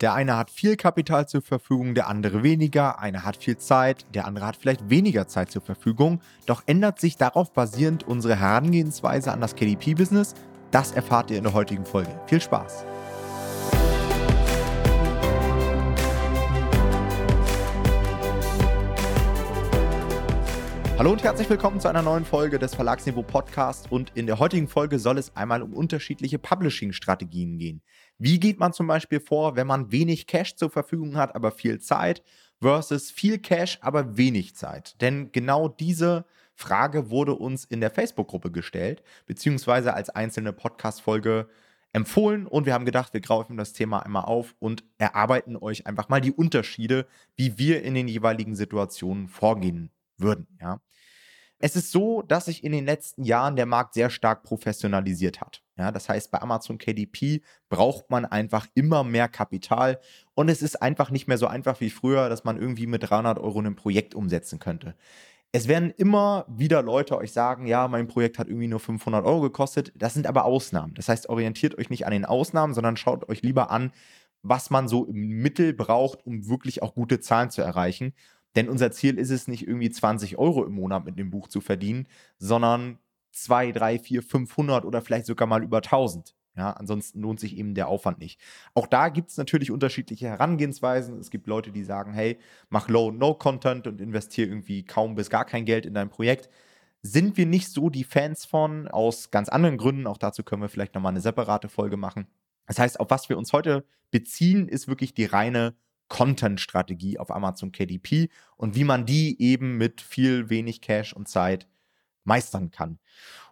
Der eine hat viel Kapital zur Verfügung, der andere weniger. Einer hat viel Zeit, der andere hat vielleicht weniger Zeit zur Verfügung. Doch ändert sich darauf basierend unsere Herangehensweise an das KDP-Business? Das erfahrt ihr in der heutigen Folge. Viel Spaß! Hallo und herzlich willkommen zu einer neuen Folge des Verlagsniveau Podcast und in der heutigen Folge soll es einmal um unterschiedliche Publishing-Strategien gehen. Wie geht man zum Beispiel vor, wenn man wenig Cash zur Verfügung hat, aber viel Zeit versus viel Cash, aber wenig Zeit? Denn genau diese Frage wurde uns in der Facebook-Gruppe gestellt, beziehungsweise als einzelne Podcast-Folge empfohlen und wir haben gedacht, wir greifen das Thema einmal auf und erarbeiten euch einfach mal die Unterschiede, wie wir in den jeweiligen Situationen vorgehen würden. Ja. Es ist so, dass sich in den letzten Jahren der Markt sehr stark professionalisiert hat. Ja, das heißt, bei Amazon KDP braucht man einfach immer mehr Kapital und es ist einfach nicht mehr so einfach wie früher, dass man irgendwie mit 300 Euro ein Projekt umsetzen könnte. Es werden immer wieder Leute euch sagen, ja, mein Projekt hat irgendwie nur 500 Euro gekostet. Das sind aber Ausnahmen. Das heißt, orientiert euch nicht an den Ausnahmen, sondern schaut euch lieber an, was man so im Mittel braucht, um wirklich auch gute Zahlen zu erreichen. Denn unser Ziel ist es nicht irgendwie 20 Euro im Monat mit dem Buch zu verdienen, sondern 2, 3, 4, 500 oder vielleicht sogar mal über 1000. Ja, ansonsten lohnt sich eben der Aufwand nicht. Auch da gibt es natürlich unterschiedliche Herangehensweisen. Es gibt Leute, die sagen, hey, mach Low-No-Content und investiere irgendwie kaum bis gar kein Geld in dein Projekt. Sind wir nicht so die Fans von, aus ganz anderen Gründen. Auch dazu können wir vielleicht nochmal eine separate Folge machen. Das heißt, auf was wir uns heute beziehen, ist wirklich die reine Content-Strategie auf Amazon KDP und wie man die eben mit viel wenig Cash und Zeit meistern kann.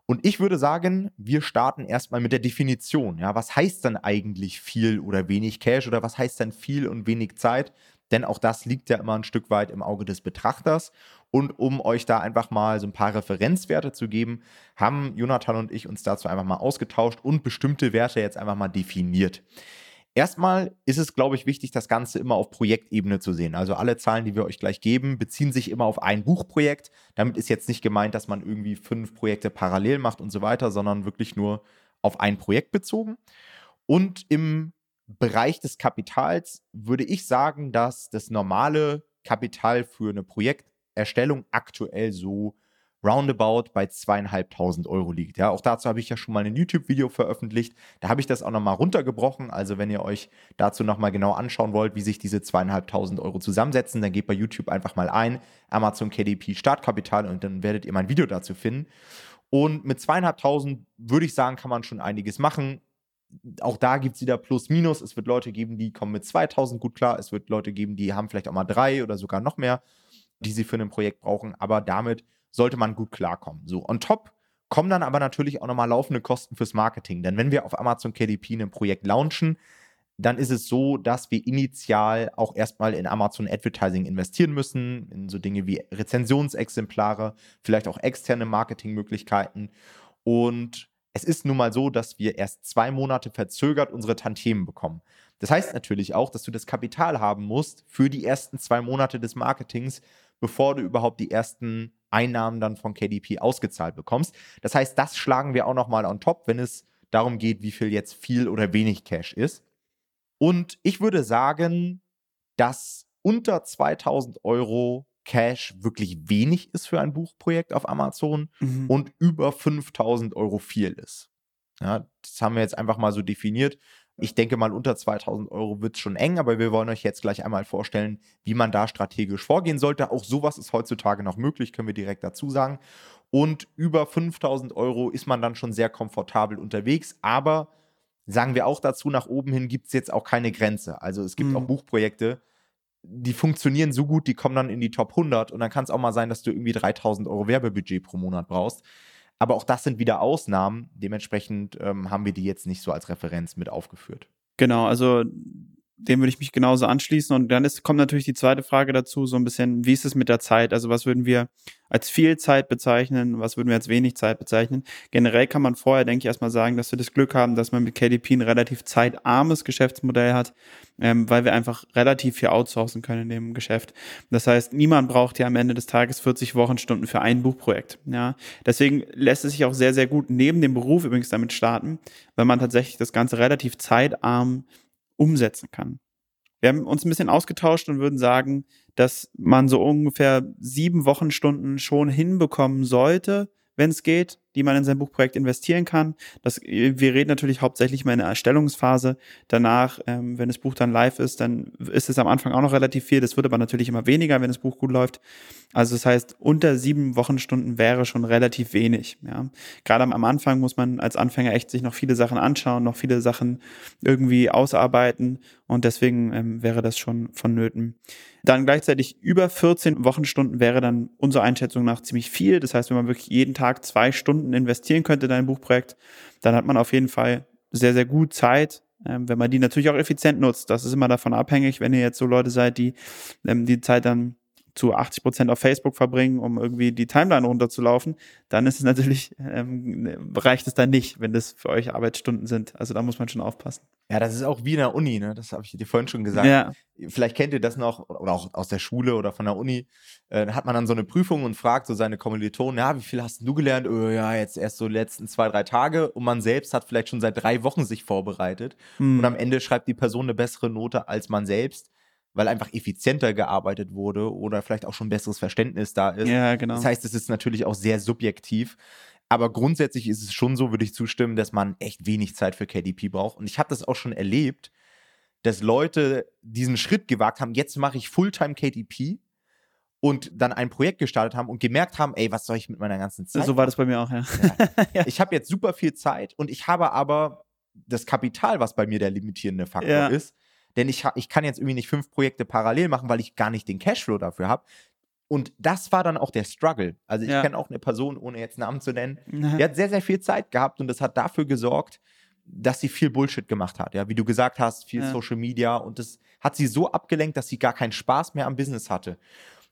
Und ich würde sagen, wir starten erstmal mit der Definition. Ja, was heißt dann eigentlich viel oder wenig Cash oder was heißt dann viel und wenig Zeit? Denn auch das liegt ja immer ein Stück weit im Auge des Betrachters. Und um euch da einfach mal so ein paar Referenzwerte zu geben, haben Jonathan und ich uns dazu einfach mal ausgetauscht und bestimmte Werte jetzt einfach mal definiert. Erstmal ist es, glaube ich, wichtig, das Ganze immer auf Projektebene zu sehen. Also alle Zahlen, die wir euch gleich geben, beziehen sich immer auf ein Buchprojekt. Damit ist jetzt nicht gemeint, dass man irgendwie fünf Projekte parallel macht und so weiter, sondern wirklich nur auf ein Projekt bezogen. Und im Bereich des Kapitals würde ich sagen, dass das normale Kapital für eine Projekterstellung aktuell so roundabout bei zweieinhalbtausend Euro liegt. Ja, auch dazu habe ich ja schon mal ein YouTube-Video veröffentlicht. Da habe ich das auch nochmal runtergebrochen. Also wenn ihr euch dazu nochmal genau anschauen wollt, wie sich diese zweieinhalbtausend Euro zusammensetzen, dann geht bei YouTube einfach mal ein, Amazon KDP Startkapital und dann werdet ihr mein Video dazu finden. Und mit zweieinhalbtausend würde ich sagen, kann man schon einiges machen. Auch da gibt es wieder Plus, Minus. Es wird Leute geben, die kommen mit 2000 gut klar. Es wird Leute geben, die haben vielleicht auch mal drei oder sogar noch mehr, die sie für ein Projekt brauchen. Aber damit sollte man gut klarkommen. So, on top kommen dann aber natürlich auch nochmal laufende Kosten fürs Marketing. Denn wenn wir auf Amazon KDP ein Projekt launchen, dann ist es so, dass wir initial auch erstmal in Amazon Advertising investieren müssen, in so Dinge wie Rezensionsexemplare, vielleicht auch externe Marketingmöglichkeiten. Und es ist nun mal so, dass wir erst zwei Monate verzögert unsere Tantiemen bekommen. Das heißt natürlich auch, dass du das Kapital haben musst für die ersten zwei Monate des Marketings, bevor du überhaupt die ersten Einnahmen dann von KDP ausgezahlt bekommst. Das heißt, das schlagen wir auch nochmal on top, wenn es darum geht, wie viel jetzt viel oder wenig Cash ist. Und ich würde sagen, dass unter 2000 Euro Cash wirklich wenig ist für ein Buchprojekt auf Amazon mhm. und über 5000 Euro viel ist. Ja, das haben wir jetzt einfach mal so definiert. Ich denke mal, unter 2000 Euro wird es schon eng, aber wir wollen euch jetzt gleich einmal vorstellen, wie man da strategisch vorgehen sollte. Auch sowas ist heutzutage noch möglich, können wir direkt dazu sagen. Und über 5000 Euro ist man dann schon sehr komfortabel unterwegs, aber sagen wir auch dazu, nach oben hin gibt es jetzt auch keine Grenze. Also es gibt mhm. auch Buchprojekte, die funktionieren so gut, die kommen dann in die Top 100 und dann kann es auch mal sein, dass du irgendwie 3000 Euro Werbebudget pro Monat brauchst. Aber auch das sind wieder Ausnahmen. Dementsprechend ähm, haben wir die jetzt nicht so als Referenz mit aufgeführt. Genau, also dem würde ich mich genauso anschließen. Und dann ist, kommt natürlich die zweite Frage dazu, so ein bisschen, wie ist es mit der Zeit? Also was würden wir als viel Zeit bezeichnen? Was würden wir als wenig Zeit bezeichnen? Generell kann man vorher, denke ich, erstmal sagen, dass wir das Glück haben, dass man mit KDP ein relativ zeitarmes Geschäftsmodell hat, ähm, weil wir einfach relativ viel outsourcen können in dem Geschäft. Das heißt, niemand braucht ja am Ende des Tages 40 Wochenstunden für ein Buchprojekt. Ja, deswegen lässt es sich auch sehr, sehr gut neben dem Beruf übrigens damit starten, weil man tatsächlich das Ganze relativ zeitarm umsetzen kann. Wir haben uns ein bisschen ausgetauscht und würden sagen, dass man so ungefähr sieben Wochenstunden schon hinbekommen sollte, wenn es geht, die man in sein Buchprojekt investieren kann. Das, wir reden natürlich hauptsächlich mal in der Erstellungsphase. Danach, ähm, wenn das Buch dann live ist, dann ist es am Anfang auch noch relativ viel. Das wird aber natürlich immer weniger, wenn das Buch gut läuft. Also das heißt, unter sieben Wochenstunden wäre schon relativ wenig. Ja. Gerade am Anfang muss man als Anfänger echt sich noch viele Sachen anschauen, noch viele Sachen irgendwie ausarbeiten und deswegen ähm, wäre das schon vonnöten. Dann gleichzeitig über 14 Wochenstunden wäre dann unserer Einschätzung nach ziemlich viel. Das heißt, wenn man wirklich jeden Tag zwei Stunden investieren könnte in ein Buchprojekt, dann hat man auf jeden Fall sehr, sehr gut Zeit, ähm, wenn man die natürlich auch effizient nutzt. Das ist immer davon abhängig, wenn ihr jetzt so Leute seid, die ähm, die Zeit dann zu 80 Prozent auf Facebook verbringen, um irgendwie die Timeline runterzulaufen, dann ist es natürlich, ähm, reicht es dann nicht, wenn das für euch Arbeitsstunden sind. Also da muss man schon aufpassen. Ja, das ist auch wie in der Uni, ne? Das habe ich dir vorhin schon gesagt. Ja. Vielleicht kennt ihr das noch, oder auch aus der Schule oder von der Uni. Äh, hat man dann so eine Prüfung und fragt so seine Kommilitonen, ja, wie viel hast du gelernt? Oh, ja, jetzt erst so letzten zwei, drei Tage. Und man selbst hat vielleicht schon seit drei Wochen sich vorbereitet. Hm. Und am Ende schreibt die Person eine bessere Note als man selbst weil einfach effizienter gearbeitet wurde oder vielleicht auch schon ein besseres Verständnis da ist. Ja, genau. Das heißt, es ist natürlich auch sehr subjektiv. Aber grundsätzlich ist es schon so, würde ich zustimmen, dass man echt wenig Zeit für KDP braucht. Und ich habe das auch schon erlebt, dass Leute diesen Schritt gewagt haben, jetzt mache ich Fulltime KDP und dann ein Projekt gestartet haben und gemerkt haben, ey, was soll ich mit meiner ganzen Zeit? So war das bei mir auch, ja. ja. Ich habe jetzt super viel Zeit und ich habe aber das Kapital, was bei mir der limitierende Faktor ja. ist, denn ich, ich kann jetzt irgendwie nicht fünf Projekte parallel machen, weil ich gar nicht den Cashflow dafür habe. Und das war dann auch der Struggle. Also ich ja. kenne auch eine Person, ohne jetzt Namen zu nennen, die hat sehr, sehr viel Zeit gehabt und das hat dafür gesorgt, dass sie viel Bullshit gemacht hat. Ja, wie du gesagt hast, viel ja. Social Media und das hat sie so abgelenkt, dass sie gar keinen Spaß mehr am Business hatte.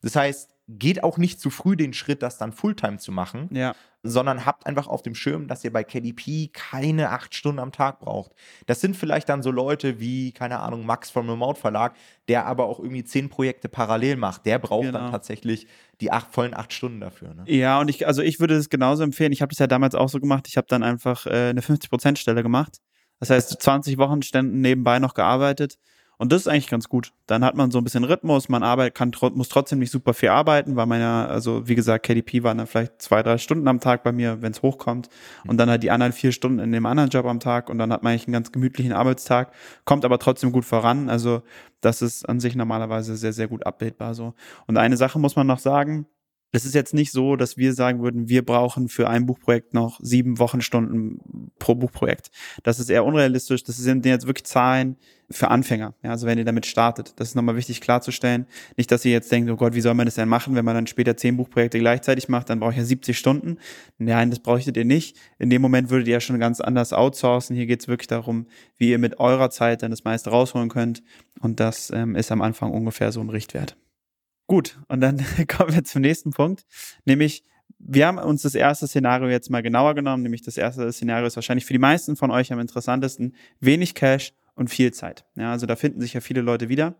Das heißt, geht auch nicht zu früh den Schritt, das dann Fulltime zu machen, ja. sondern habt einfach auf dem Schirm, dass ihr bei KDP keine acht Stunden am Tag braucht. Das sind vielleicht dann so Leute wie, keine Ahnung, Max vom Remote Verlag, der aber auch irgendwie zehn Projekte parallel macht. Der braucht genau. dann tatsächlich die acht, vollen acht Stunden dafür. Ne? Ja, und ich, also ich würde es genauso empfehlen. Ich habe das ja damals auch so gemacht. Ich habe dann einfach äh, eine 50%-Stelle gemacht. Das heißt, 20 Wochenständen nebenbei noch gearbeitet und das ist eigentlich ganz gut. Dann hat man so ein bisschen Rhythmus, man arbeitet, kann, muss trotzdem nicht super viel arbeiten, weil man ja, also wie gesagt, KDP waren dann vielleicht zwei, drei Stunden am Tag bei mir, wenn es hochkommt. Und dann halt die anderen vier Stunden in dem anderen Job am Tag und dann hat man eigentlich einen ganz gemütlichen Arbeitstag, kommt aber trotzdem gut voran. Also das ist an sich normalerweise sehr, sehr gut abbildbar so. Und eine Sache muss man noch sagen, es ist jetzt nicht so, dass wir sagen würden, wir brauchen für ein Buchprojekt noch sieben Wochenstunden pro Buchprojekt. Das ist eher unrealistisch. Das sind jetzt wirklich Zahlen für Anfänger. Ja, also wenn ihr damit startet. Das ist nochmal wichtig klarzustellen. Nicht, dass ihr jetzt denkt, oh Gott, wie soll man das denn machen, wenn man dann später zehn Buchprojekte gleichzeitig macht, dann brauche ich ja 70 Stunden. Nein, das bräuchtet ihr nicht. In dem Moment würdet ihr ja schon ganz anders outsourcen. Hier geht es wirklich darum, wie ihr mit eurer Zeit dann das meiste rausholen könnt. Und das ähm, ist am Anfang ungefähr so ein Richtwert. Gut, und dann kommen wir zum nächsten Punkt, nämlich wir haben uns das erste Szenario jetzt mal genauer genommen, nämlich das erste Szenario ist wahrscheinlich für die meisten von euch am interessantesten, wenig Cash und viel Zeit. Ja, also da finden sich ja viele Leute wieder.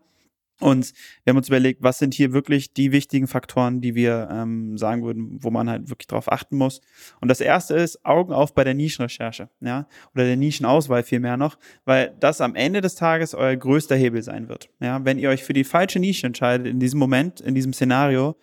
Und wir haben uns überlegt, was sind hier wirklich die wichtigen Faktoren, die wir ähm, sagen würden, wo man halt wirklich drauf achten muss. Und das erste ist Augen auf bei der Nischenrecherche, ja, oder der Nischenauswahl vielmehr noch, weil das am Ende des Tages euer größter Hebel sein wird. Ja, wenn ihr euch für die falsche Nische entscheidet in diesem Moment, in diesem Szenario,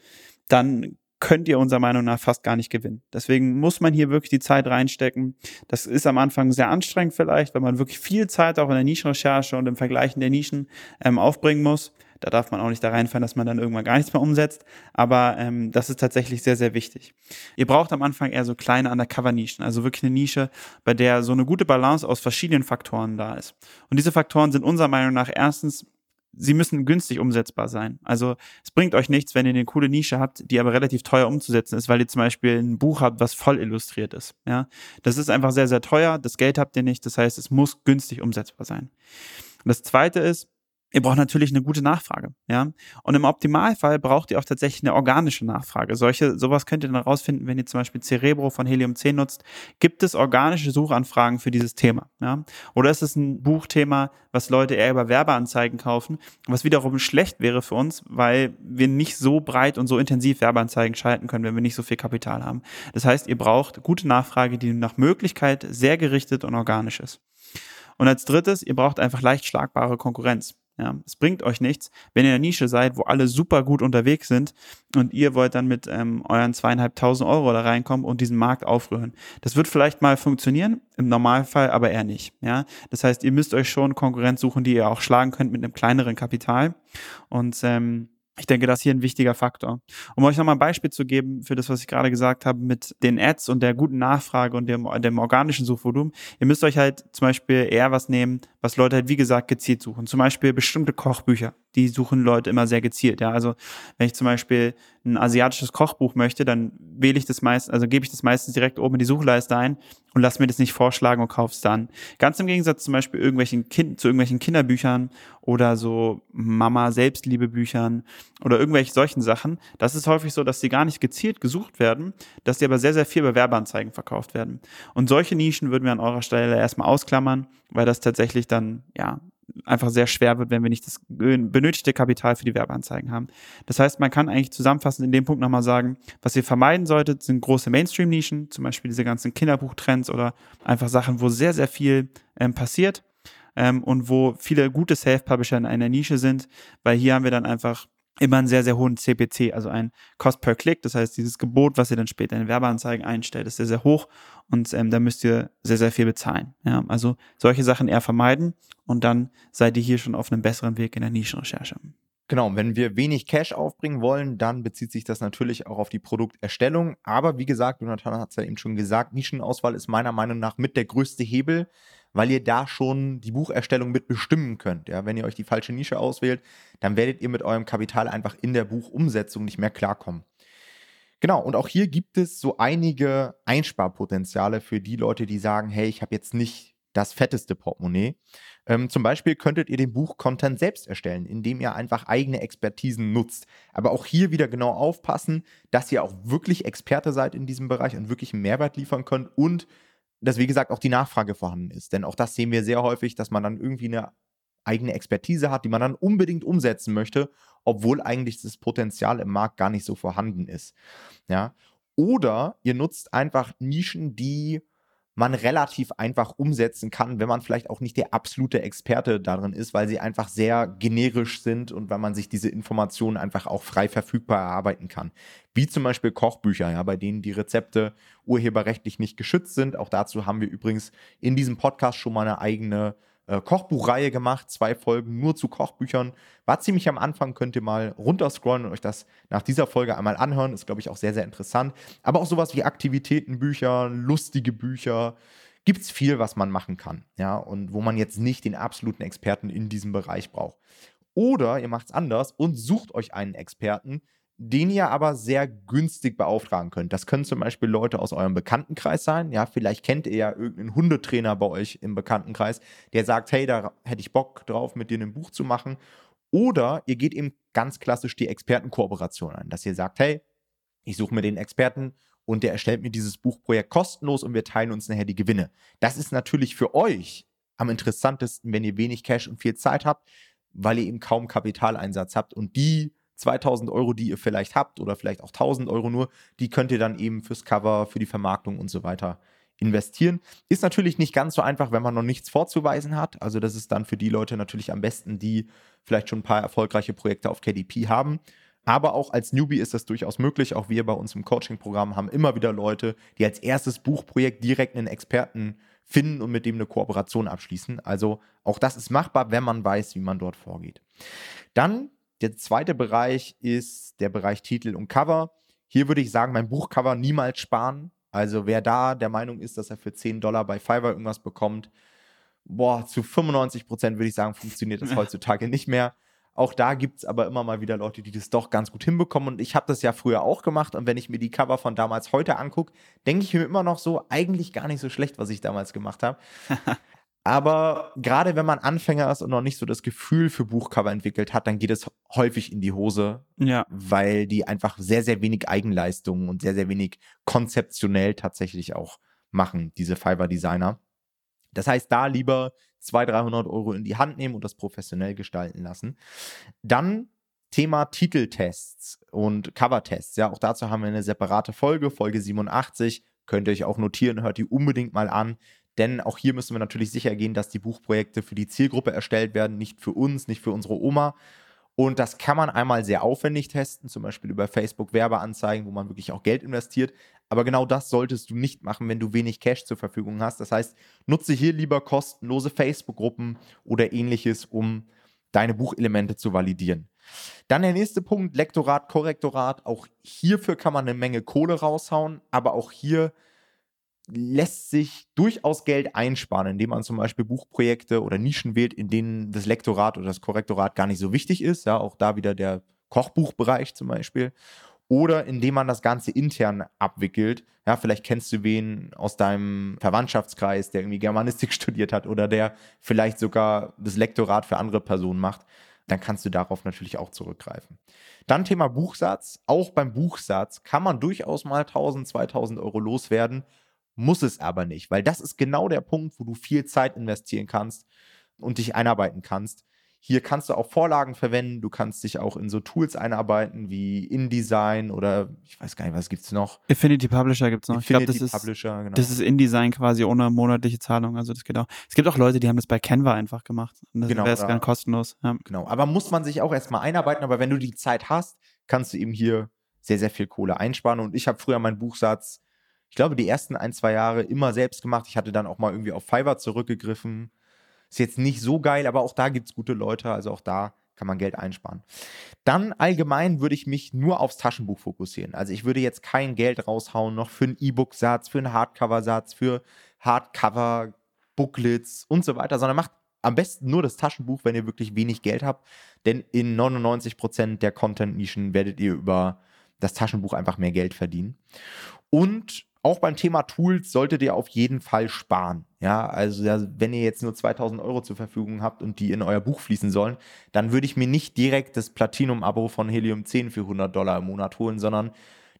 dann könnt ihr unserer Meinung nach fast gar nicht gewinnen. Deswegen muss man hier wirklich die Zeit reinstecken. Das ist am Anfang sehr anstrengend vielleicht, weil man wirklich viel Zeit auch in der Nischenrecherche und im Vergleichen der Nischen ähm, aufbringen muss. Da darf man auch nicht da reinfallen, dass man dann irgendwann gar nichts mehr umsetzt. Aber ähm, das ist tatsächlich sehr, sehr wichtig. Ihr braucht am Anfang eher so kleine Undercover-Nischen, also wirklich eine Nische, bei der so eine gute Balance aus verschiedenen Faktoren da ist. Und diese Faktoren sind unserer Meinung nach erstens sie müssen günstig umsetzbar sein. Also es bringt euch nichts, wenn ihr eine coole Nische habt, die aber relativ teuer umzusetzen ist, weil ihr zum Beispiel ein Buch habt, was voll illustriert ist. Ja, das ist einfach sehr, sehr teuer. Das Geld habt ihr nicht. Das heißt, es muss günstig umsetzbar sein. Und das zweite ist, Ihr braucht natürlich eine gute Nachfrage, ja. Und im Optimalfall braucht ihr auch tatsächlich eine organische Nachfrage. Solche, sowas könnt ihr dann rausfinden, wenn ihr zum Beispiel Cerebro von Helium 10 nutzt. Gibt es organische Suchanfragen für dieses Thema, ja? Oder ist es ein Buchthema, was Leute eher über Werbeanzeigen kaufen, was wiederum schlecht wäre für uns, weil wir nicht so breit und so intensiv Werbeanzeigen schalten können, wenn wir nicht so viel Kapital haben. Das heißt, ihr braucht gute Nachfrage, die nach Möglichkeit sehr gerichtet und organisch ist. Und als drittes, ihr braucht einfach leicht schlagbare Konkurrenz. Ja, es bringt euch nichts, wenn ihr in der Nische seid, wo alle super gut unterwegs sind und ihr wollt dann mit ähm, euren zweieinhalbtausend Euro da reinkommen und diesen Markt aufrühren. Das wird vielleicht mal funktionieren, im Normalfall aber eher nicht. Ja, das heißt, ihr müsst euch schon Konkurrenz suchen, die ihr auch schlagen könnt mit einem kleineren Kapital und ähm, ich denke, das ist hier ein wichtiger Faktor. Um euch nochmal ein Beispiel zu geben für das, was ich gerade gesagt habe mit den Ads und der guten Nachfrage und dem, dem organischen Suchvolumen. Ihr müsst euch halt zum Beispiel eher was nehmen, was Leute halt, wie gesagt, gezielt suchen. Zum Beispiel bestimmte Kochbücher. Die suchen Leute immer sehr gezielt. Ja, also wenn ich zum Beispiel ein asiatisches Kochbuch möchte, dann wähle ich das meist, also gebe ich das meistens direkt oben in die Suchleiste ein und lass mir das nicht vorschlagen und kauf's dann. Ganz im Gegensatz zum Beispiel irgendwelchen kind, zu irgendwelchen Kinderbüchern oder so Mama Selbstliebebüchern oder irgendwelche solchen Sachen. Das ist häufig so, dass die gar nicht gezielt gesucht werden, dass die aber sehr, sehr viel bei Werbeanzeigen verkauft werden. Und solche Nischen würden wir an eurer Stelle erstmal ausklammern, weil das tatsächlich dann, ja, einfach sehr schwer wird, wenn wir nicht das benötigte Kapital für die Werbeanzeigen haben. Das heißt, man kann eigentlich zusammenfassend in dem Punkt nochmal sagen, was ihr vermeiden solltet, sind große Mainstream-Nischen, zum Beispiel diese ganzen Kinderbuchtrends oder einfach Sachen, wo sehr, sehr viel ähm, passiert ähm, und wo viele gute Self-Publisher in einer Nische sind, weil hier haben wir dann einfach immer einen sehr, sehr hohen CPC, also ein Cost per Click. Das heißt, dieses Gebot, was ihr dann später in Werbeanzeigen einstellt, ist sehr, sehr hoch und ähm, da müsst ihr sehr, sehr viel bezahlen. Ja, also solche Sachen eher vermeiden und dann seid ihr hier schon auf einem besseren Weg in der Nischenrecherche. Genau, wenn wir wenig Cash aufbringen wollen, dann bezieht sich das natürlich auch auf die Produkterstellung. Aber wie gesagt, Jonathan hat es ja eben schon gesagt, Nischenauswahl ist meiner Meinung nach mit der größte Hebel, weil ihr da schon die Bucherstellung mit bestimmen könnt. Ja, wenn ihr euch die falsche Nische auswählt, dann werdet ihr mit eurem Kapital einfach in der Buchumsetzung nicht mehr klarkommen. Genau, und auch hier gibt es so einige Einsparpotenziale für die Leute, die sagen, hey, ich habe jetzt nicht das fetteste Portemonnaie. Ähm, zum Beispiel könntet ihr den Buch-Content selbst erstellen, indem ihr einfach eigene Expertisen nutzt. Aber auch hier wieder genau aufpassen, dass ihr auch wirklich Experte seid in diesem Bereich und wirklich einen Mehrwert liefern könnt und dass, wie gesagt, auch die Nachfrage vorhanden ist. Denn auch das sehen wir sehr häufig, dass man dann irgendwie eine eigene Expertise hat, die man dann unbedingt umsetzen möchte, obwohl eigentlich das Potenzial im Markt gar nicht so vorhanden ist. Ja. Oder ihr nutzt einfach Nischen, die man relativ einfach umsetzen kann, wenn man vielleicht auch nicht der absolute Experte darin ist, weil sie einfach sehr generisch sind und weil man sich diese Informationen einfach auch frei verfügbar erarbeiten kann. Wie zum Beispiel Kochbücher, ja, bei denen die Rezepte urheberrechtlich nicht geschützt sind. Auch dazu haben wir übrigens in diesem Podcast schon mal eine eigene äh, Kochbuchreihe gemacht, zwei Folgen nur zu Kochbüchern. War ziemlich am Anfang, könnt ihr mal runterscrollen und euch das nach dieser Folge einmal anhören. Ist, glaube ich, auch sehr, sehr interessant. Aber auch sowas wie Aktivitätenbücher, lustige Bücher. Gibt es viel, was man machen kann, ja, und wo man jetzt nicht den absoluten Experten in diesem Bereich braucht. Oder ihr macht es anders und sucht euch einen Experten, den ihr aber sehr günstig beauftragen könnt. Das können zum Beispiel Leute aus eurem Bekanntenkreis sein. Ja, vielleicht kennt ihr ja irgendeinen Hundetrainer bei euch im Bekanntenkreis, der sagt, hey, da hätte ich Bock drauf, mit dir ein Buch zu machen. Oder ihr geht eben ganz klassisch die Expertenkooperation ein, dass ihr sagt, hey, ich suche mir den Experten und der erstellt mir dieses Buchprojekt kostenlos und wir teilen uns nachher die Gewinne. Das ist natürlich für euch am interessantesten, wenn ihr wenig Cash und viel Zeit habt, weil ihr eben kaum Kapitaleinsatz habt und die 2000 Euro, die ihr vielleicht habt oder vielleicht auch 1000 Euro nur, die könnt ihr dann eben fürs Cover, für die Vermarktung und so weiter investieren. Ist natürlich nicht ganz so einfach, wenn man noch nichts vorzuweisen hat. Also das ist dann für die Leute natürlich am besten, die vielleicht schon ein paar erfolgreiche Projekte auf KDP haben. Aber auch als Newbie ist das durchaus möglich. Auch wir bei uns im Coaching-Programm haben immer wieder Leute, die als erstes Buchprojekt direkt einen Experten finden und mit dem eine Kooperation abschließen. Also auch das ist machbar, wenn man weiß, wie man dort vorgeht. Dann der zweite Bereich ist der Bereich Titel und Cover. Hier würde ich sagen, mein Buchcover niemals sparen. Also wer da der Meinung ist, dass er für 10 Dollar bei Fiverr irgendwas bekommt, boah, zu 95 Prozent würde ich sagen, funktioniert das heutzutage nicht mehr. Auch da gibt es aber immer mal wieder Leute, die das doch ganz gut hinbekommen. Und ich habe das ja früher auch gemacht. Und wenn ich mir die Cover von damals heute angucke, denke ich mir immer noch so, eigentlich gar nicht so schlecht, was ich damals gemacht habe. Aber gerade wenn man Anfänger ist und noch nicht so das Gefühl für Buchcover entwickelt hat, dann geht es häufig in die Hose, ja. weil die einfach sehr, sehr wenig Eigenleistungen und sehr, sehr wenig konzeptionell tatsächlich auch machen, diese Fiverr-Designer. Das heißt, da lieber 200, 300 Euro in die Hand nehmen und das professionell gestalten lassen. Dann Thema Titeltests und Covertests. Ja, auch dazu haben wir eine separate Folge, Folge 87. Könnt ihr euch auch notieren, hört die unbedingt mal an Denn auch hier müssen wir natürlich sicher gehen, dass die Buchprojekte für die Zielgruppe erstellt werden, nicht für uns, nicht für unsere Oma. Und das kann man einmal sehr aufwendig testen, zum Beispiel über Facebook Werbeanzeigen, wo man wirklich auch Geld investiert. Aber genau das solltest du nicht machen, wenn du wenig Cash zur Verfügung hast. Das heißt, nutze hier lieber kostenlose Facebook-Gruppen oder ähnliches, um deine Buchelemente zu validieren. Dann der nächste Punkt, Lektorat, Korrektorat. Auch hierfür kann man eine Menge Kohle raushauen, aber auch hier lässt sich durchaus Geld einsparen, indem man zum Beispiel Buchprojekte oder Nischen wählt, in denen das Lektorat oder das Korrektorat gar nicht so wichtig ist. Ja, auch da wieder der Kochbuchbereich zum Beispiel. Oder indem man das Ganze intern abwickelt. Ja, vielleicht kennst du wen aus deinem Verwandtschaftskreis, der irgendwie Germanistik studiert hat oder der vielleicht sogar das Lektorat für andere Personen macht. Dann kannst du darauf natürlich auch zurückgreifen. Dann Thema Buchsatz. Auch beim Buchsatz kann man durchaus mal 1000, 2000 Euro loswerden muss es aber nicht, weil das ist genau der Punkt, wo du viel Zeit investieren kannst und dich einarbeiten kannst. Hier kannst du auch Vorlagen verwenden, du kannst dich auch in so Tools einarbeiten wie InDesign oder ich weiß gar nicht, was gibt es noch? Affinity Publisher gibt es noch. Affinity ich glaube, das Publisher, ist, genau. das ist InDesign quasi ohne monatliche Zahlung, also das geht auch. Es gibt auch Leute, die haben das bei Canva einfach gemacht und das genau, wäre dann kostenlos. Ja. Genau, aber muss man sich auch erstmal einarbeiten, aber wenn du die Zeit hast, kannst du eben hier sehr, sehr viel Kohle einsparen und ich habe früher meinen Buchsatz ich glaube, die ersten ein, zwei Jahre immer selbst gemacht. Ich hatte dann auch mal irgendwie auf Fiverr zurückgegriffen. Ist jetzt nicht so geil, aber auch da gibt es gute Leute. Also auch da kann man Geld einsparen. Dann allgemein würde ich mich nur aufs Taschenbuch fokussieren. Also ich würde jetzt kein Geld raushauen, noch für einen E-Book-Satz, für einen Hardcover-Satz, für Hardcover, Booklets und so weiter, sondern macht am besten nur das Taschenbuch, wenn ihr wirklich wenig Geld habt. Denn in 99% der Content-Nischen werdet ihr über das Taschenbuch einfach mehr Geld verdienen. Und auch beim Thema Tools solltet ihr auf jeden Fall sparen. Ja, also wenn ihr jetzt nur 2000 Euro zur Verfügung habt und die in euer Buch fließen sollen, dann würde ich mir nicht direkt das Platinum-Abo von Helium 10 für 100 Dollar im Monat holen, sondern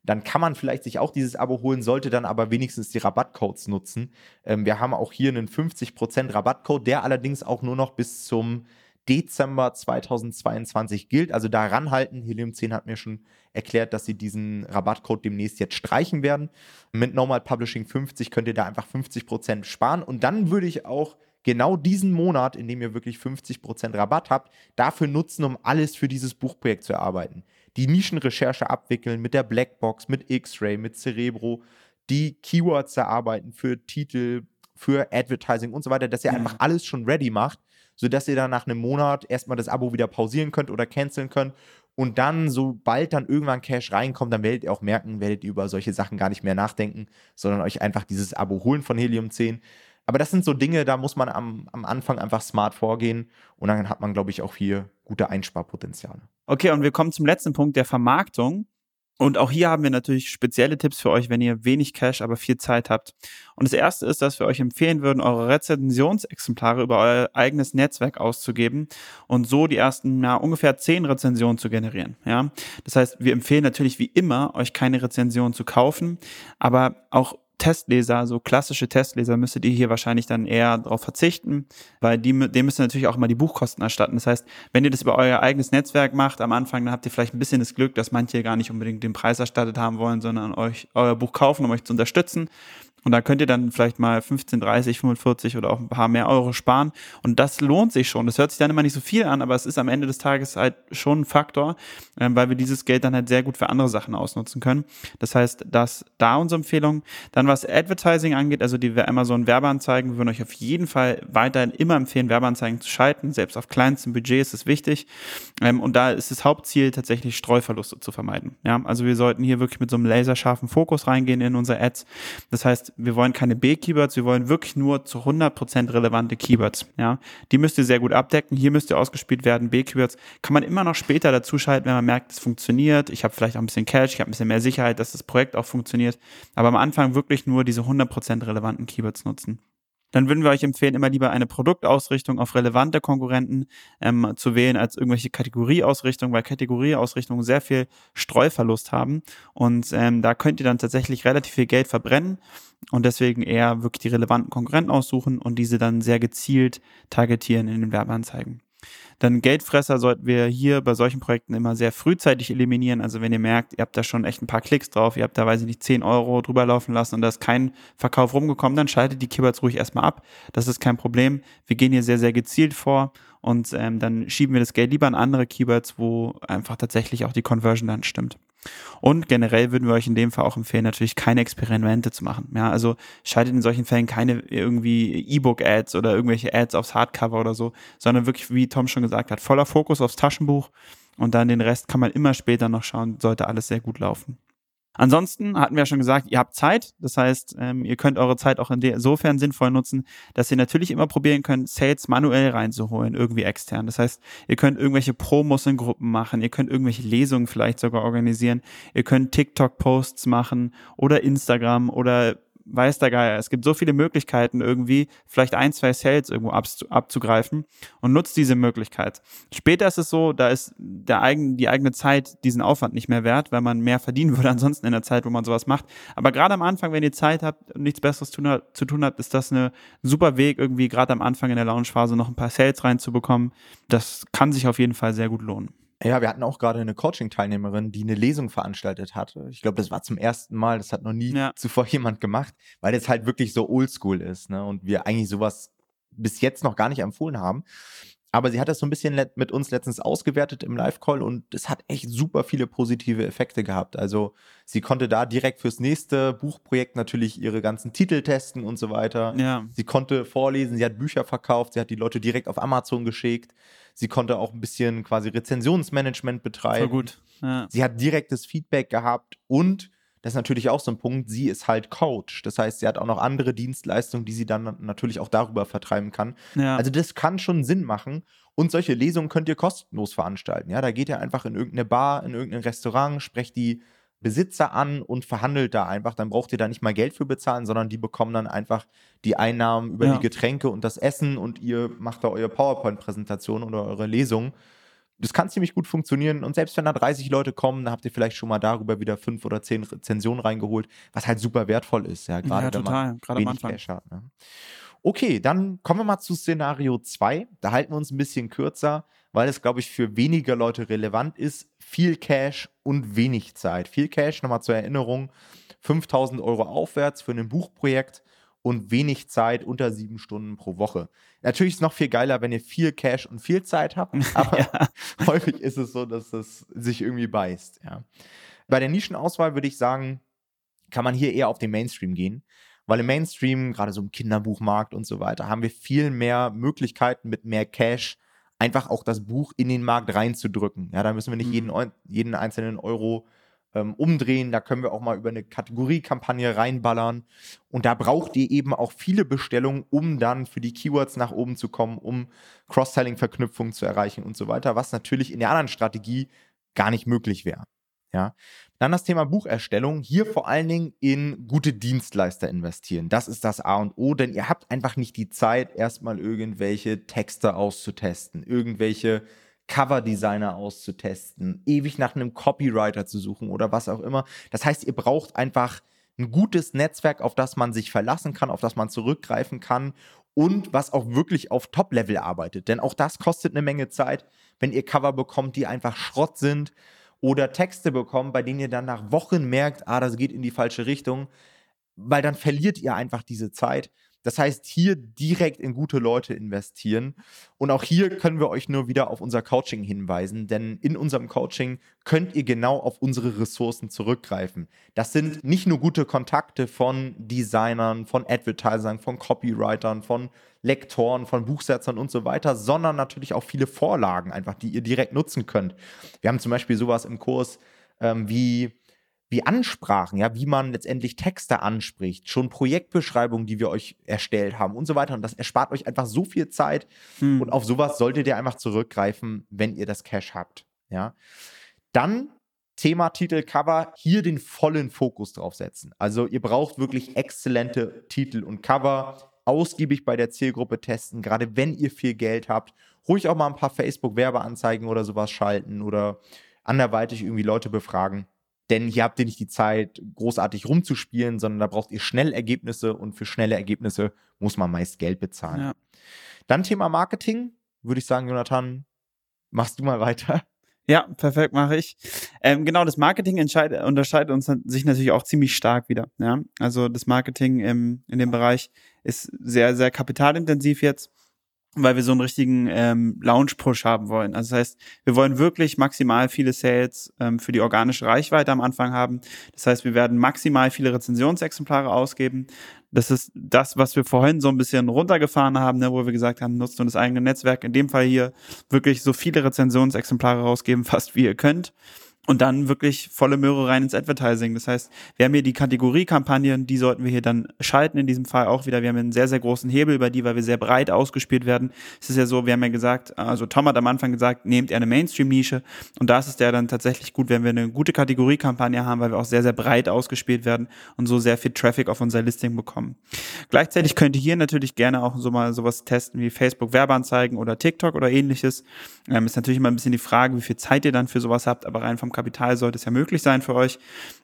dann kann man vielleicht sich auch dieses Abo holen, sollte dann aber wenigstens die Rabattcodes nutzen. Ähm, wir haben auch hier einen 50% Rabattcode, der allerdings auch nur noch bis zum Dezember 2022 gilt. Also da ranhalten. Helium 10 hat mir schon erklärt, dass sie diesen Rabattcode demnächst jetzt streichen werden. Mit Normal Publishing 50 könnt ihr da einfach 50% sparen. Und dann würde ich auch genau diesen Monat, in dem ihr wirklich 50% Rabatt habt, dafür nutzen, um alles für dieses Buchprojekt zu erarbeiten. Die Nischenrecherche abwickeln mit der Blackbox, mit X-Ray, mit Cerebro, die Keywords erarbeiten für Titel, für Advertising und so weiter, dass ihr einfach alles schon ready macht sodass ihr dann nach einem Monat erstmal das Abo wieder pausieren könnt oder canceln könnt. Und dann, sobald dann irgendwann Cash reinkommt, dann werdet ihr auch merken, werdet ihr über solche Sachen gar nicht mehr nachdenken, sondern euch einfach dieses Abo holen von Helium 10. Aber das sind so Dinge, da muss man am, am Anfang einfach smart vorgehen und dann hat man, glaube ich, auch hier gute Einsparpotenziale. Okay, und wir kommen zum letzten Punkt der Vermarktung. Und auch hier haben wir natürlich spezielle Tipps für euch, wenn ihr wenig Cash, aber viel Zeit habt. Und das erste ist, dass wir euch empfehlen würden, eure Rezensionsexemplare über euer eigenes Netzwerk auszugeben und so die ersten ja, ungefähr zehn Rezensionen zu generieren. Ja, das heißt, wir empfehlen natürlich wie immer, euch keine Rezension zu kaufen, aber auch Testleser, so klassische Testleser, müsstet ihr hier wahrscheinlich dann eher darauf verzichten, weil die, dem müsst ihr natürlich auch immer die Buchkosten erstatten. Das heißt, wenn ihr das über euer eigenes Netzwerk macht am Anfang, dann habt ihr vielleicht ein bisschen das Glück, dass manche gar nicht unbedingt den Preis erstattet haben wollen, sondern euch euer Buch kaufen, um euch zu unterstützen. Und da könnt ihr dann vielleicht mal 15, 30, 45 oder auch ein paar mehr Euro sparen. Und das lohnt sich schon. Das hört sich dann immer nicht so viel an, aber es ist am Ende des Tages halt schon ein Faktor, äh, weil wir dieses Geld dann halt sehr gut für andere Sachen ausnutzen können. Das heißt, das da unsere Empfehlung. Dann was Advertising angeht, also die Amazon Werbeanzeigen, wir würden euch auf jeden Fall weiterhin immer empfehlen, Werbeanzeigen zu schalten. Selbst auf kleinsten Budgets ist es wichtig. Ähm, und da ist das Hauptziel tatsächlich Streuverluste zu vermeiden. Ja, also wir sollten hier wirklich mit so einem laserscharfen Fokus reingehen in unsere Ads. Das heißt, wir wollen keine B-Keywords, wir wollen wirklich nur zu 100% relevante Keywords. Ja, die müsst ihr sehr gut abdecken. Hier müsst ihr ausgespielt werden. B-Keywords kann man immer noch später dazuschalten, wenn man merkt, es funktioniert. Ich habe vielleicht auch ein bisschen Cash, ich habe ein bisschen mehr Sicherheit, dass das Projekt auch funktioniert. Aber am Anfang wirklich nur diese 100% relevanten Keywords nutzen dann würden wir euch empfehlen, immer lieber eine Produktausrichtung auf relevante Konkurrenten ähm, zu wählen als irgendwelche Kategorieausrichtungen, weil Kategorieausrichtungen sehr viel Streuverlust haben und ähm, da könnt ihr dann tatsächlich relativ viel Geld verbrennen und deswegen eher wirklich die relevanten Konkurrenten aussuchen und diese dann sehr gezielt targetieren in den Werbeanzeigen. Dann Geldfresser sollten wir hier bei solchen Projekten immer sehr frühzeitig eliminieren. Also wenn ihr merkt, ihr habt da schon echt ein paar Klicks drauf, ihr habt da, weiß ich nicht, 10 Euro drüber laufen lassen und da ist kein Verkauf rumgekommen, dann schaltet die Keywords ruhig erstmal ab. Das ist kein Problem. Wir gehen hier sehr, sehr gezielt vor und ähm, dann schieben wir das Geld lieber an andere Keywords, wo einfach tatsächlich auch die Conversion dann stimmt. Und generell würden wir euch in dem Fall auch empfehlen, natürlich keine Experimente zu machen. Ja, also schaltet in solchen Fällen keine irgendwie E-Book-Ads oder irgendwelche Ads aufs Hardcover oder so, sondern wirklich, wie Tom schon gesagt hat, voller Fokus aufs Taschenbuch und dann den Rest kann man immer später noch schauen, sollte alles sehr gut laufen. Ansonsten hatten wir ja schon gesagt, ihr habt Zeit. Das heißt, ähm, ihr könnt eure Zeit auch insofern sinnvoll nutzen, dass ihr natürlich immer probieren könnt, Sales manuell reinzuholen, irgendwie extern. Das heißt, ihr könnt irgendwelche Promos in Gruppen machen, ihr könnt irgendwelche Lesungen vielleicht sogar organisieren, ihr könnt TikTok-Posts machen oder Instagram oder weiß der Geier. Es gibt so viele Möglichkeiten irgendwie, vielleicht ein, zwei Sales irgendwo abzugreifen und nutzt diese Möglichkeit. Später ist es so, da ist der eigen, die eigene Zeit diesen Aufwand nicht mehr wert, weil man mehr verdienen würde ansonsten in der Zeit, wo man sowas macht. Aber gerade am Anfang, wenn ihr Zeit habt und nichts Besseres zu tun habt, ist das eine super Weg, irgendwie gerade am Anfang in der Launchphase noch ein paar Sales reinzubekommen. Das kann sich auf jeden Fall sehr gut lohnen. Ja, wir hatten auch gerade eine Coaching-Teilnehmerin, die eine Lesung veranstaltet hatte. Ich glaube, das war zum ersten Mal, das hat noch nie ja. zuvor jemand gemacht, weil das halt wirklich so oldschool ist, ne? Und wir eigentlich sowas bis jetzt noch gar nicht empfohlen haben. Aber sie hat das so ein bisschen mit uns letztens ausgewertet im Live-Call und es hat echt super viele positive Effekte gehabt. Also sie konnte da direkt fürs nächste Buchprojekt natürlich ihre ganzen Titel testen und so weiter. Ja. Sie konnte vorlesen, sie hat Bücher verkauft, sie hat die Leute direkt auf Amazon geschickt. Sie konnte auch ein bisschen quasi Rezensionsmanagement betreiben. Voll gut. Ja. Sie hat direktes Feedback gehabt und das ist natürlich auch so ein Punkt, sie ist halt Coach. Das heißt, sie hat auch noch andere Dienstleistungen, die sie dann natürlich auch darüber vertreiben kann. Ja. Also das kann schon Sinn machen. Und solche Lesungen könnt ihr kostenlos veranstalten. Ja, da geht ihr einfach in irgendeine Bar, in irgendein Restaurant, sprecht die Besitzer an und verhandelt da einfach. Dann braucht ihr da nicht mal Geld für bezahlen, sondern die bekommen dann einfach die Einnahmen über ja. die Getränke und das Essen und ihr macht da eure PowerPoint-Präsentation oder eure Lesung das kann ziemlich gut funktionieren. Und selbst wenn da 30 Leute kommen, dann habt ihr vielleicht schon mal darüber wieder fünf oder zehn Rezensionen reingeholt, was halt super wertvoll ist, ja, gerade ja, wenn man gerade wenig Cash hat. Ne? Okay, dann kommen wir mal zu Szenario 2. Da halten wir uns ein bisschen kürzer, weil es, glaube ich, für weniger Leute relevant ist. Viel Cash und wenig Zeit. Viel Cash, nochmal zur Erinnerung, 5000 Euro aufwärts für ein Buchprojekt und wenig Zeit, unter sieben Stunden pro Woche. Natürlich ist es noch viel geiler, wenn ihr viel Cash und viel Zeit habt, aber ja. häufig ist es so, dass es sich irgendwie beißt. Ja. Bei der Nischenauswahl würde ich sagen, kann man hier eher auf den Mainstream gehen, weil im Mainstream, gerade so im Kinderbuchmarkt und so weiter, haben wir viel mehr Möglichkeiten mit mehr Cash einfach auch das Buch in den Markt reinzudrücken. Ja, da müssen wir nicht mhm. jeden, jeden einzelnen Euro ähm, umdrehen. Da können wir auch mal über eine Kategoriekampagne reinballern. Und da braucht ihr eben auch viele Bestellungen, um dann für die Keywords nach oben zu kommen, um Cross-Selling-Verknüpfungen zu erreichen und so weiter, was natürlich in der anderen Strategie gar nicht möglich wäre. Ja. Dann das Thema Bucherstellung. Hier vor allen Dingen in gute Dienstleister investieren. Das ist das A und O, denn ihr habt einfach nicht die Zeit, erstmal irgendwelche Texte auszutesten, irgendwelche Coverdesigner auszutesten, ewig nach einem Copywriter zu suchen oder was auch immer. Das heißt, ihr braucht einfach ein gutes Netzwerk, auf das man sich verlassen kann, auf das man zurückgreifen kann und was auch wirklich auf Top-Level arbeitet. Denn auch das kostet eine Menge Zeit, wenn ihr Cover bekommt, die einfach Schrott sind oder Texte bekommt, bei denen ihr dann nach Wochen merkt, ah, das geht in die falsche Richtung, weil dann verliert ihr einfach diese Zeit. Das heißt, hier direkt in gute Leute investieren. Und auch hier können wir euch nur wieder auf unser Coaching hinweisen, denn in unserem Coaching könnt ihr genau auf unsere Ressourcen zurückgreifen. Das sind nicht nur gute Kontakte von Designern, von Advertisern, von Copywritern, von Lektoren, von Buchsetzern und so weiter, sondern natürlich auch viele Vorlagen einfach, die ihr direkt nutzen könnt. Wir haben zum Beispiel sowas im Kurs ähm, wie wie Ansprachen, ja, wie man letztendlich Texte anspricht, schon Projektbeschreibungen, die wir euch erstellt haben und so weiter. Und das erspart euch einfach so viel Zeit. Hm. Und auf sowas solltet ihr einfach zurückgreifen, wenn ihr das Cash habt. Ja. Dann Thema, Titel, Cover, hier den vollen Fokus drauf setzen. Also ihr braucht wirklich exzellente Titel und Cover, ausgiebig bei der Zielgruppe testen, gerade wenn ihr viel Geld habt. Ruhig auch mal ein paar Facebook-Werbeanzeigen oder sowas schalten oder anderweitig irgendwie Leute befragen. Denn hier habt ihr nicht die Zeit, großartig rumzuspielen, sondern da braucht ihr schnell Ergebnisse und für schnelle Ergebnisse muss man meist Geld bezahlen. Ja. Dann Thema Marketing, würde ich sagen, Jonathan, machst du mal weiter. Ja, perfekt, mache ich. Ähm, genau, das Marketing unterscheidet uns sich natürlich auch ziemlich stark wieder. Ja? Also das Marketing im, in dem Bereich ist sehr, sehr kapitalintensiv jetzt weil wir so einen richtigen ähm, Launch-Push haben wollen. Also das heißt, wir wollen wirklich maximal viele Sales ähm, für die organische Reichweite am Anfang haben. Das heißt, wir werden maximal viele Rezensionsexemplare ausgeben. Das ist das, was wir vorhin so ein bisschen runtergefahren haben, ne, wo wir gesagt haben, nutzt nur das eigene Netzwerk. In dem Fall hier wirklich so viele Rezensionsexemplare rausgeben, fast wie ihr könnt und dann wirklich volle Möhre rein ins Advertising. Das heißt, wir haben hier die Kategoriekampagnen, die sollten wir hier dann schalten in diesem Fall auch wieder. Wir haben einen sehr, sehr großen Hebel über die, weil wir sehr breit ausgespielt werden. Es ist ja so, wir haben ja gesagt, also Tom hat am Anfang gesagt, nehmt ihr eine Mainstream-Nische und da ist es ja dann tatsächlich gut, wenn wir eine gute Kategoriekampagne haben, weil wir auch sehr, sehr breit ausgespielt werden und so sehr viel Traffic auf unser Listing bekommen. Gleichzeitig könnt ihr hier natürlich gerne auch so mal sowas testen wie Facebook Werbeanzeigen oder TikTok oder ähnliches. Ähm, ist natürlich immer ein bisschen die Frage, wie viel Zeit ihr dann für sowas habt, aber rein vom Kapital sollte es ja möglich sein für euch.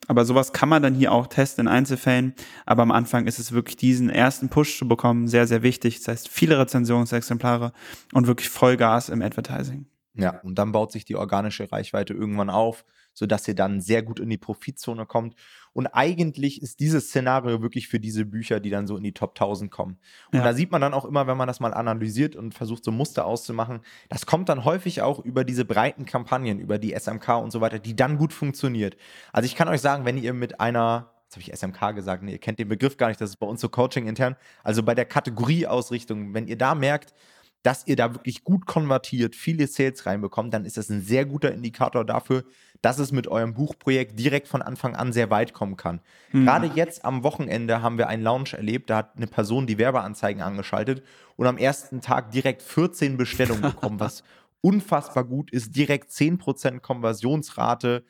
Aber sowas kann man dann hier auch testen in Einzelfällen. Aber am Anfang ist es wirklich diesen ersten Push zu bekommen sehr, sehr wichtig. Das heißt, viele Rezensionsexemplare und wirklich Vollgas im Advertising. Ja, und dann baut sich die organische Reichweite irgendwann auf, sodass ihr dann sehr gut in die Profitzone kommt. Und eigentlich ist dieses Szenario wirklich für diese Bücher, die dann so in die Top 1000 kommen. Und ja. da sieht man dann auch immer, wenn man das mal analysiert und versucht, so Muster auszumachen, das kommt dann häufig auch über diese breiten Kampagnen, über die SMK und so weiter, die dann gut funktioniert. Also ich kann euch sagen, wenn ihr mit einer jetzt habe ich SMK gesagt, nee, ihr kennt den Begriff gar nicht, das ist bei uns so Coaching intern. Also bei der Kategorieausrichtung, wenn ihr da merkt, dass ihr da wirklich gut konvertiert, viele Sales reinbekommt, dann ist das ein sehr guter Indikator dafür, dass es mit eurem Buchprojekt direkt von Anfang an sehr weit kommen kann. Mhm. Gerade jetzt am Wochenende haben wir einen Launch erlebt, da hat eine Person die Werbeanzeigen angeschaltet und am ersten Tag direkt 14 Bestellungen bekommen, was unfassbar gut ist, direkt 10% Konversionsrate,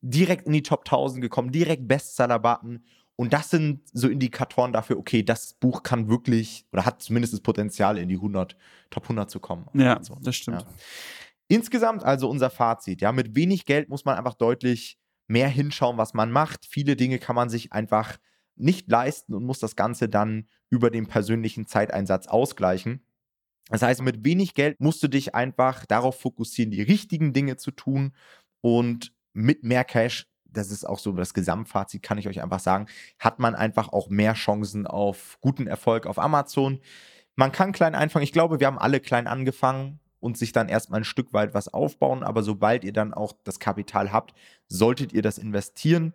direkt in die Top 1000 gekommen, direkt Bestseller-Button und das sind so Indikatoren dafür, okay, das Buch kann wirklich oder hat zumindest das Potenzial, in die 100, Top 100 zu kommen. Ja, so. das stimmt. Ja. Insgesamt also unser Fazit. Ja, mit wenig Geld muss man einfach deutlich mehr hinschauen, was man macht. Viele Dinge kann man sich einfach nicht leisten und muss das Ganze dann über den persönlichen Zeiteinsatz ausgleichen. Das heißt, mit wenig Geld musst du dich einfach darauf fokussieren, die richtigen Dinge zu tun und mit mehr Cash das ist auch so das Gesamtfazit, kann ich euch einfach sagen, hat man einfach auch mehr Chancen auf guten Erfolg auf Amazon. Man kann klein anfangen. Ich glaube, wir haben alle klein angefangen und sich dann erstmal ein Stück weit was aufbauen. Aber sobald ihr dann auch das Kapital habt, solltet ihr das investieren.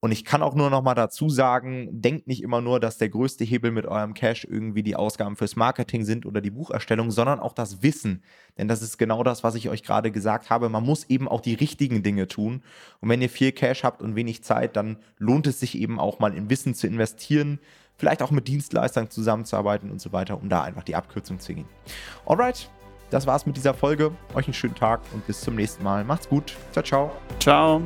Und ich kann auch nur noch mal dazu sagen, denkt nicht immer nur, dass der größte Hebel mit eurem Cash irgendwie die Ausgaben fürs Marketing sind oder die Bucherstellung, sondern auch das Wissen. Denn das ist genau das, was ich euch gerade gesagt habe. Man muss eben auch die richtigen Dinge tun. Und wenn ihr viel Cash habt und wenig Zeit, dann lohnt es sich eben auch mal in Wissen zu investieren, vielleicht auch mit Dienstleistern zusammenzuarbeiten und so weiter, um da einfach die Abkürzung zu gehen. Alright, das war's mit dieser Folge. Euch einen schönen Tag und bis zum nächsten Mal. Macht's gut. Ciao, ciao. Ciao.